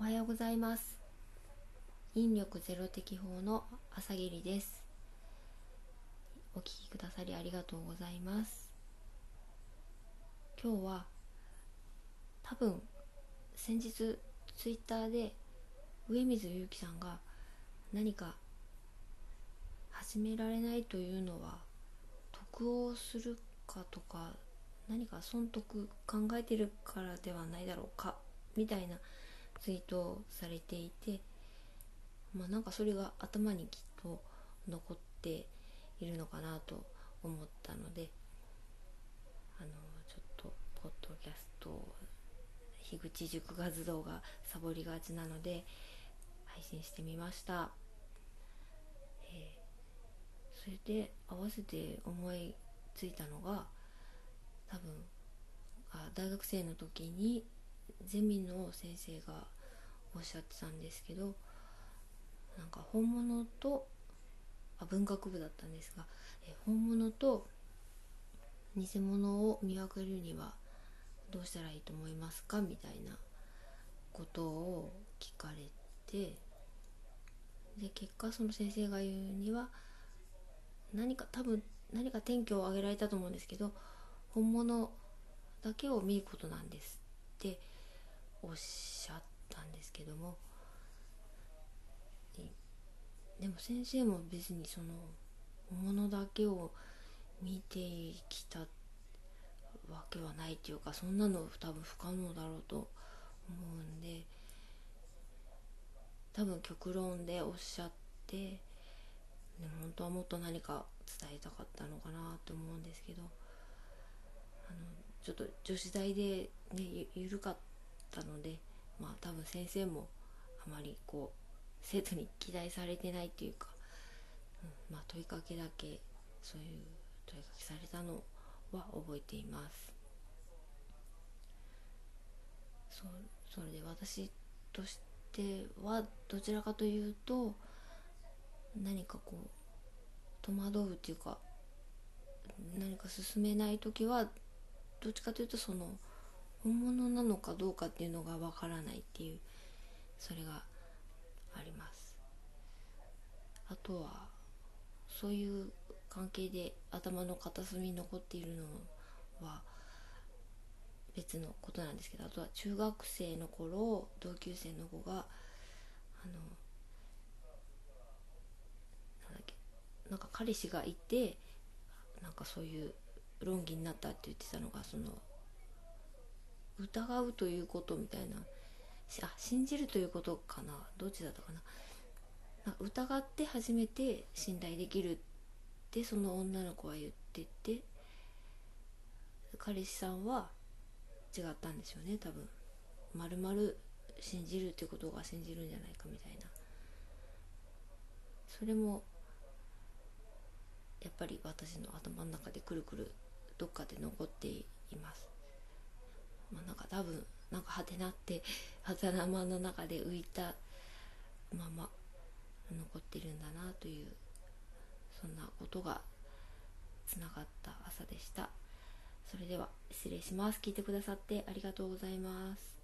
おはようございます。引力ゼロ適法の朝霧です。お聞きくださりありがとうございます。今日は多分先日ツイッターで上水祐樹さんが何か始められないというのは得をするかとか何か損得考えてるからではないだろうかみたいなツイートされていてまあなんかそれが頭にきっと残っているのかなと思ったのであのちょっとポッドキャスト樋口塾活動がサボりがちなので配信してみました、えー、それで合わせて思いついたのが多分あ大学生の時にゼミの先生がおっしゃってたんですけどなんか本物とあ文学部だったんですがえ本物と偽物を見分けるにはどうしたらいいと思いますかみたいなことを聞かれてで結果その先生が言うには何か多分何か転居を挙げられたと思うんですけど本物だけを見ることなんですって。おっしゃったんですけどもでも先生も別にそのものだけを見てきたわけはないっていうかそんなの多分不可能だろうと思うんで多分極論でおっしゃってで本当はもっと何か伝えたかったのかなと思うんですけどあのちょっと女子大でね緩かったたのでまあ多分先生もあまりこう生徒に期待されてないっていうか、うん、まあ問いかけだけそういう問いかけされたのは覚えています。そそれで私としてはどちらかというと何かこう戸惑うっていうか何か進めない時はどっちかというとその本物なのかどうかっていうのがわからないっていうそれがあります。あとはそういう関係で頭の片隅に残っているのは別のことなんですけどあとは中学生の頃同級生の子があのなんだっけなんか彼氏がいてなんかそういう論議になったって言ってたのがその疑うということみたいな。あ信じるということかな。どっちだったかな疑って初めて信頼できるってその女の子は言ってて彼氏さんは違ったんでしょうね多分。まるまる信じるってことが信じるんじゃないかみたいな。それもやっぱり私の頭の中でくるくるどっかで残っています。まあなんか多分なんかはてなって頭の中で浮いたまま残ってるんだなというそんなことがつながった朝でした。それでは失礼します。聞いてくださってありがとうございます。